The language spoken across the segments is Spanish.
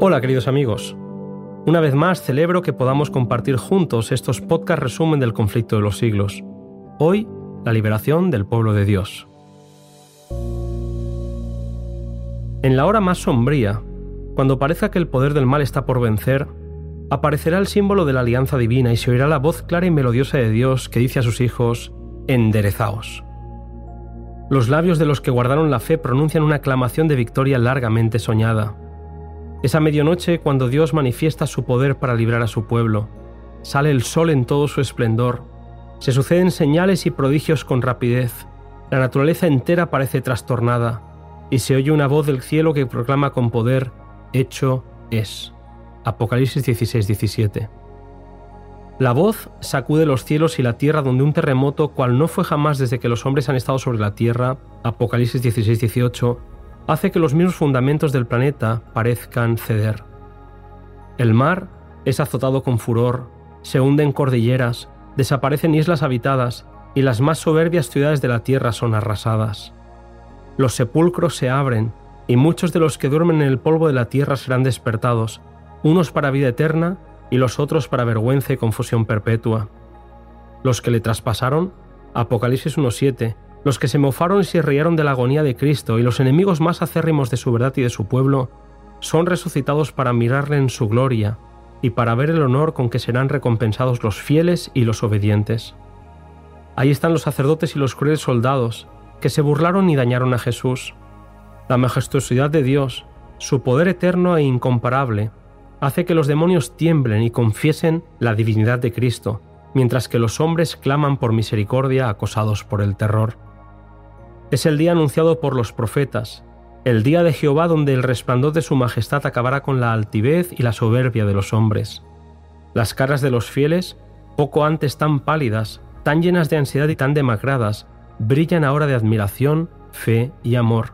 Hola queridos amigos. Una vez más celebro que podamos compartir juntos estos podcast resumen del conflicto de los siglos. Hoy, la liberación del pueblo de Dios. En la hora más sombría, cuando parezca que el poder del mal está por vencer, aparecerá el símbolo de la alianza divina y se oirá la voz clara y melodiosa de Dios que dice a sus hijos, enderezaos. Los labios de los que guardaron la fe pronuncian una aclamación de victoria largamente soñada. Esa medianoche cuando Dios manifiesta su poder para librar a su pueblo. Sale el sol en todo su esplendor. Se suceden señales y prodigios con rapidez. La naturaleza entera parece trastornada. Y se oye una voz del cielo que proclama con poder, hecho es. Apocalipsis 16, 17. La voz sacude los cielos y la tierra donde un terremoto, cual no fue jamás desde que los hombres han estado sobre la tierra, Apocalipsis 16, 18, hace que los mismos fundamentos del planeta parezcan ceder. El mar es azotado con furor, se hunde en cordilleras, desaparecen islas habitadas y las más soberbias ciudades de la tierra son arrasadas. Los sepulcros se abren y muchos de los que duermen en el polvo de la tierra serán despertados, unos para vida eterna y los otros para vergüenza y confusión perpetua. Los que le traspasaron, Apocalipsis 1.7, los que se mofaron y se rieron de la agonía de Cristo y los enemigos más acérrimos de su verdad y de su pueblo, son resucitados para mirarle en su gloria y para ver el honor con que serán recompensados los fieles y los obedientes. Ahí están los sacerdotes y los crueles soldados, que se burlaron y dañaron a Jesús. La majestuosidad de Dios, su poder eterno e incomparable, hace que los demonios tiemblen y confiesen la divinidad de Cristo, mientras que los hombres claman por misericordia acosados por el terror. Es el día anunciado por los profetas, el día de Jehová donde el resplandor de su majestad acabará con la altivez y la soberbia de los hombres. Las caras de los fieles, poco antes tan pálidas, tan llenas de ansiedad y tan demacradas, brillan ahora de admiración, fe y amor.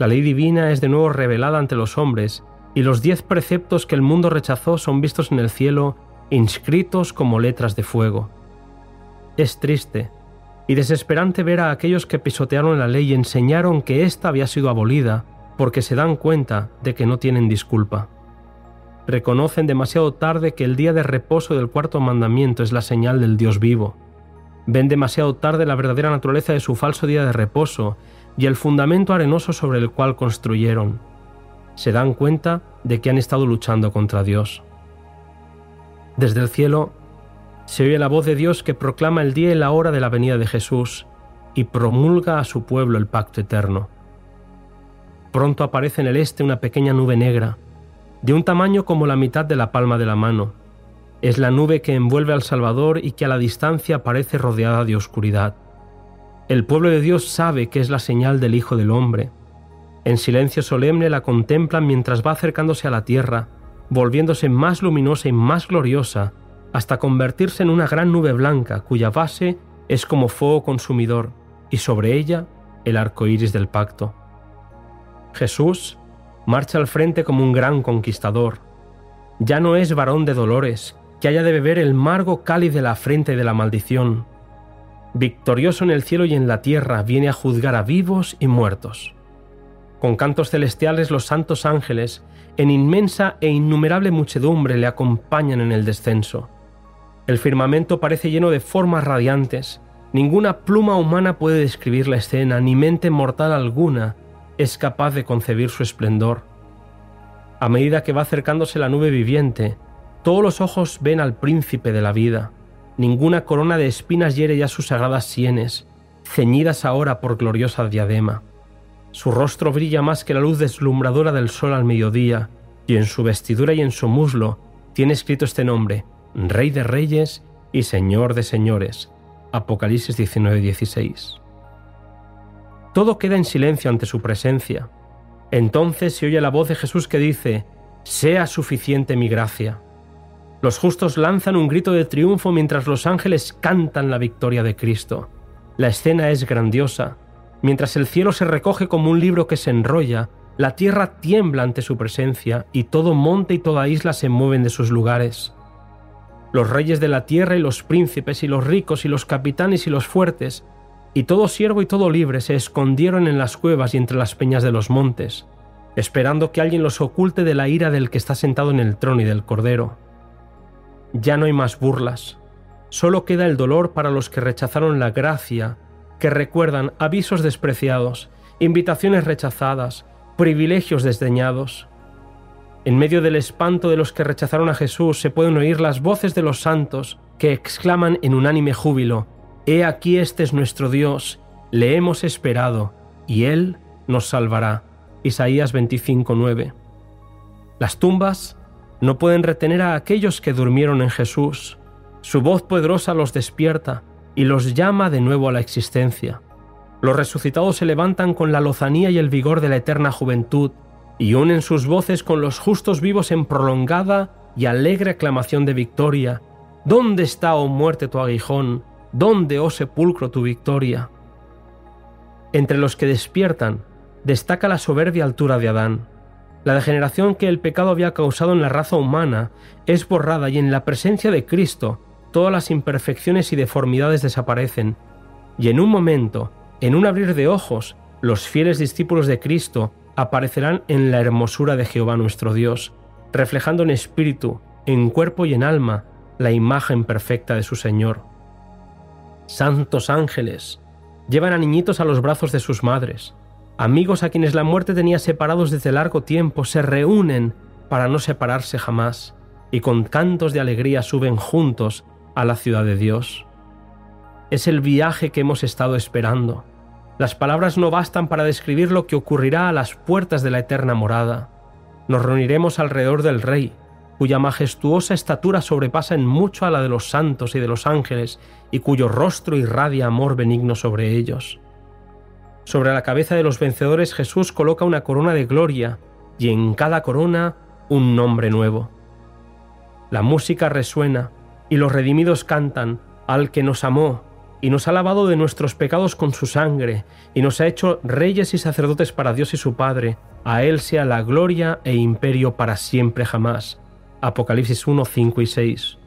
La ley divina es de nuevo revelada ante los hombres, y los diez preceptos que el mundo rechazó son vistos en el cielo, inscritos como letras de fuego. Es triste, y desesperante ver a aquellos que pisotearon la ley y enseñaron que ésta había sido abolida porque se dan cuenta de que no tienen disculpa. Reconocen demasiado tarde que el día de reposo del cuarto mandamiento es la señal del Dios vivo. Ven demasiado tarde la verdadera naturaleza de su falso día de reposo y el fundamento arenoso sobre el cual construyeron. Se dan cuenta de que han estado luchando contra Dios. Desde el cielo se oye la voz de Dios que proclama el día y la hora de la venida de Jesús y promulga a su pueblo el pacto eterno. Pronto aparece en el este una pequeña nube negra, de un tamaño como la mitad de la palma de la mano. Es la nube que envuelve al Salvador y que a la distancia parece rodeada de oscuridad. El pueblo de Dios sabe que es la señal del Hijo del Hombre. En silencio solemne la contemplan mientras va acercándose a la tierra, volviéndose más luminosa y más gloriosa hasta convertirse en una gran nube blanca cuya base es como fuego consumidor y sobre ella el arco iris del pacto. Jesús marcha al frente como un gran conquistador. Ya no es varón de dolores, que haya de beber el margo cáliz de la frente de la maldición. Victorioso en el cielo y en la tierra, viene a juzgar a vivos y muertos. Con cantos celestiales los santos ángeles, en inmensa e innumerable muchedumbre, le acompañan en el descenso. El firmamento parece lleno de formas radiantes. Ninguna pluma humana puede describir la escena, ni mente mortal alguna es capaz de concebir su esplendor. A medida que va acercándose la nube viviente, todos los ojos ven al príncipe de la vida. Ninguna corona de espinas hiere ya sus sagradas sienes, ceñidas ahora por gloriosa diadema. Su rostro brilla más que la luz deslumbradora del sol al mediodía, y en su vestidura y en su muslo tiene escrito este nombre, Rey de Reyes y Señor de Señores. Apocalipsis 19:16. Todo queda en silencio ante su presencia. Entonces se oye la voz de Jesús que dice, Sea suficiente mi gracia. Los justos lanzan un grito de triunfo mientras los ángeles cantan la victoria de Cristo. La escena es grandiosa. Mientras el cielo se recoge como un libro que se enrolla, la tierra tiembla ante su presencia y todo monte y toda isla se mueven de sus lugares. Los reyes de la tierra y los príncipes y los ricos y los capitanes y los fuertes, y todo siervo y todo libre se escondieron en las cuevas y entre las peñas de los montes. esperando que alguien los oculte de la ira del que está sentado en el trono y del Cordero. Ya no hay más burlas, solo queda el dolor para los que rechazaron la gracia, que recuerdan avisos despreciados, invitaciones rechazadas, privilegios desdeñados. En medio del espanto de los que rechazaron a Jesús se pueden oír las voces de los santos que exclaman en unánime júbilo, He aquí este es nuestro Dios, le hemos esperado, y Él nos salvará. Isaías 25:9. Las tumbas no pueden retener a aquellos que durmieron en Jesús. Su voz poderosa los despierta y los llama de nuevo a la existencia. Los resucitados se levantan con la lozanía y el vigor de la eterna juventud y unen sus voces con los justos vivos en prolongada y alegre aclamación de victoria. ¿Dónde está, oh muerte, tu aguijón? ¿Dónde, oh sepulcro, tu victoria? Entre los que despiertan destaca la soberbia altura de Adán. La degeneración que el pecado había causado en la raza humana es borrada y en la presencia de Cristo todas las imperfecciones y deformidades desaparecen. Y en un momento, en un abrir de ojos, los fieles discípulos de Cristo aparecerán en la hermosura de Jehová nuestro Dios, reflejando en espíritu, en cuerpo y en alma la imagen perfecta de su Señor. Santos ángeles, llevan a niñitos a los brazos de sus madres. Amigos a quienes la muerte tenía separados desde largo tiempo se reúnen para no separarse jamás y con cantos de alegría suben juntos a la ciudad de Dios. Es el viaje que hemos estado esperando. Las palabras no bastan para describir lo que ocurrirá a las puertas de la eterna morada. Nos reuniremos alrededor del Rey, cuya majestuosa estatura sobrepasa en mucho a la de los santos y de los ángeles, y cuyo rostro irradia amor benigno sobre ellos. Sobre la cabeza de los vencedores Jesús coloca una corona de gloria, y en cada corona un nombre nuevo. La música resuena, y los redimidos cantan al que nos amó, y nos ha lavado de nuestros pecados con su sangre, y nos ha hecho reyes y sacerdotes para Dios y su Padre, a Él sea la gloria e imperio para siempre jamás. Apocalipsis 1, 5 y 6.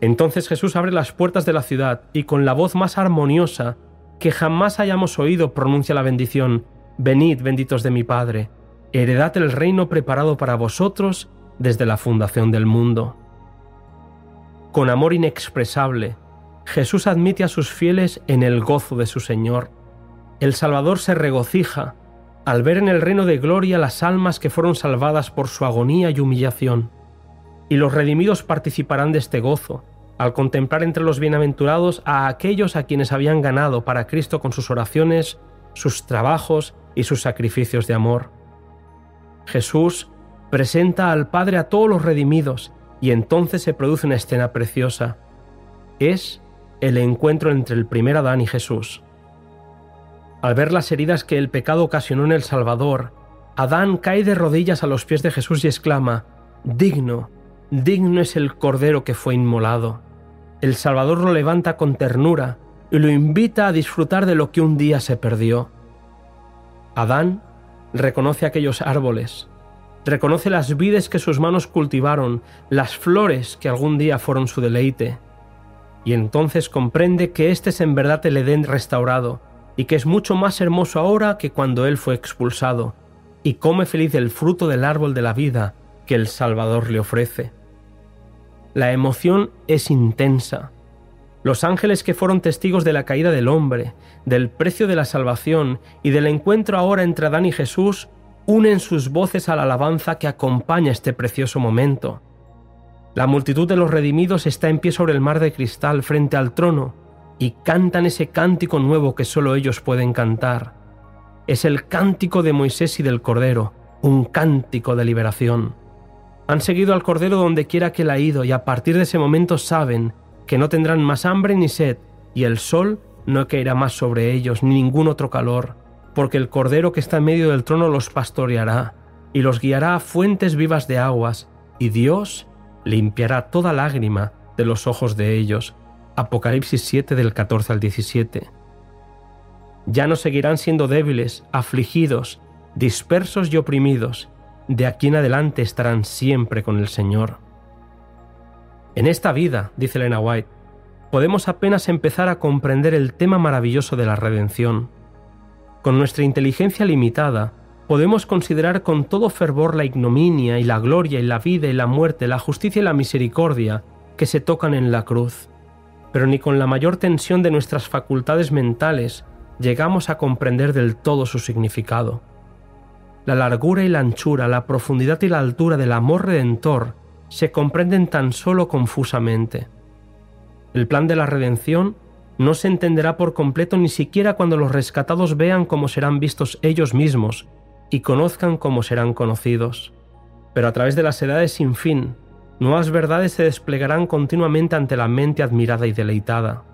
Entonces Jesús abre las puertas de la ciudad y con la voz más armoniosa que jamás hayamos oído pronuncia la bendición, Venid benditos de mi Padre, heredad el reino preparado para vosotros desde la fundación del mundo. Con amor inexpresable, Jesús admite a sus fieles en el gozo de su Señor. El Salvador se regocija al ver en el reino de gloria las almas que fueron salvadas por su agonía y humillación y los redimidos participarán de este gozo, al contemplar entre los bienaventurados a aquellos a quienes habían ganado para Cristo con sus oraciones, sus trabajos y sus sacrificios de amor. Jesús presenta al Padre a todos los redimidos y entonces se produce una escena preciosa. Es el encuentro entre el primer Adán y Jesús. Al ver las heridas que el pecado ocasionó en el Salvador, Adán cae de rodillas a los pies de Jesús y exclama, Digno, Digno es el Cordero que fue inmolado. El Salvador lo levanta con ternura y lo invita a disfrutar de lo que un día se perdió. Adán reconoce aquellos árboles, reconoce las vides que sus manos cultivaron, las flores que algún día fueron su deleite, y entonces comprende que este es en verdad el Edén restaurado, y que es mucho más hermoso ahora que cuando él fue expulsado, y come feliz el fruto del árbol de la vida que el Salvador le ofrece. La emoción es intensa. Los ángeles que fueron testigos de la caída del hombre, del precio de la salvación y del encuentro ahora entre Adán y Jesús, unen sus voces a la alabanza que acompaña este precioso momento. La multitud de los redimidos está en pie sobre el mar de cristal frente al trono y cantan ese cántico nuevo que solo ellos pueden cantar. Es el cántico de Moisés y del Cordero, un cántico de liberación. Han seguido al Cordero donde quiera que él ha ido y a partir de ese momento saben que no tendrán más hambre ni sed y el sol no caerá más sobre ellos ni ningún otro calor, porque el Cordero que está en medio del trono los pastoreará y los guiará a fuentes vivas de aguas y Dios limpiará toda lágrima de los ojos de ellos. Apocalipsis 7 del 14 al 17. Ya no seguirán siendo débiles, afligidos, dispersos y oprimidos, de aquí en adelante estarán siempre con el Señor. En esta vida, dice Elena White, podemos apenas empezar a comprender el tema maravilloso de la redención. Con nuestra inteligencia limitada, podemos considerar con todo fervor la ignominia y la gloria y la vida y la muerte, la justicia y la misericordia que se tocan en la cruz, pero ni con la mayor tensión de nuestras facultades mentales llegamos a comprender del todo su significado. La largura y la anchura, la profundidad y la altura del amor redentor se comprenden tan solo confusamente. El plan de la redención no se entenderá por completo ni siquiera cuando los rescatados vean cómo serán vistos ellos mismos y conozcan cómo serán conocidos. Pero a través de las edades sin fin, nuevas verdades se desplegarán continuamente ante la mente admirada y deleitada.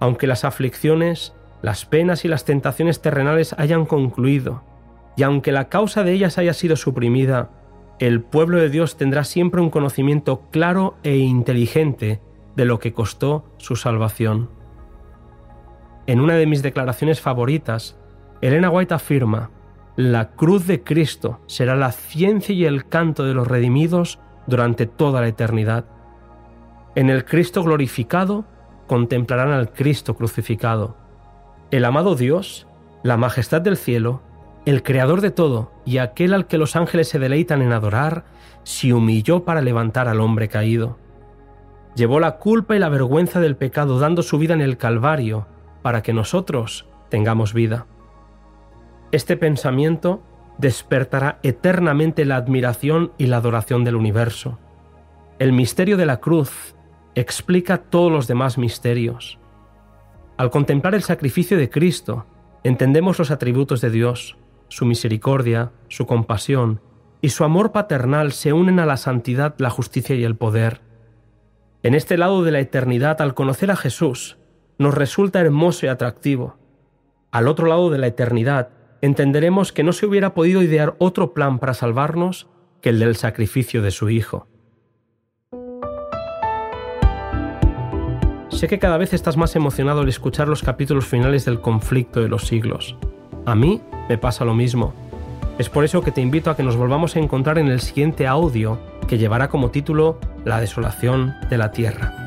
Aunque las aflicciones, las penas y las tentaciones terrenales hayan concluido, y aunque la causa de ellas haya sido suprimida, el pueblo de Dios tendrá siempre un conocimiento claro e inteligente de lo que costó su salvación. En una de mis declaraciones favoritas, Elena White afirma, la cruz de Cristo será la ciencia y el canto de los redimidos durante toda la eternidad. En el Cristo glorificado contemplarán al Cristo crucificado. El amado Dios, la majestad del cielo, el creador de todo y aquel al que los ángeles se deleitan en adorar, se humilló para levantar al hombre caído. Llevó la culpa y la vergüenza del pecado dando su vida en el Calvario para que nosotros tengamos vida. Este pensamiento despertará eternamente la admiración y la adoración del universo. El misterio de la cruz explica todos los demás misterios. Al contemplar el sacrificio de Cristo, entendemos los atributos de Dios, su misericordia, su compasión y su amor paternal se unen a la santidad, la justicia y el poder. En este lado de la eternidad, al conocer a Jesús, nos resulta hermoso y atractivo. Al otro lado de la eternidad, entenderemos que no se hubiera podido idear otro plan para salvarnos que el del sacrificio de su Hijo. Sé que cada vez estás más emocionado al escuchar los capítulos finales del conflicto de los siglos. A mí me pasa lo mismo. Es por eso que te invito a que nos volvamos a encontrar en el siguiente audio que llevará como título La desolación de la tierra.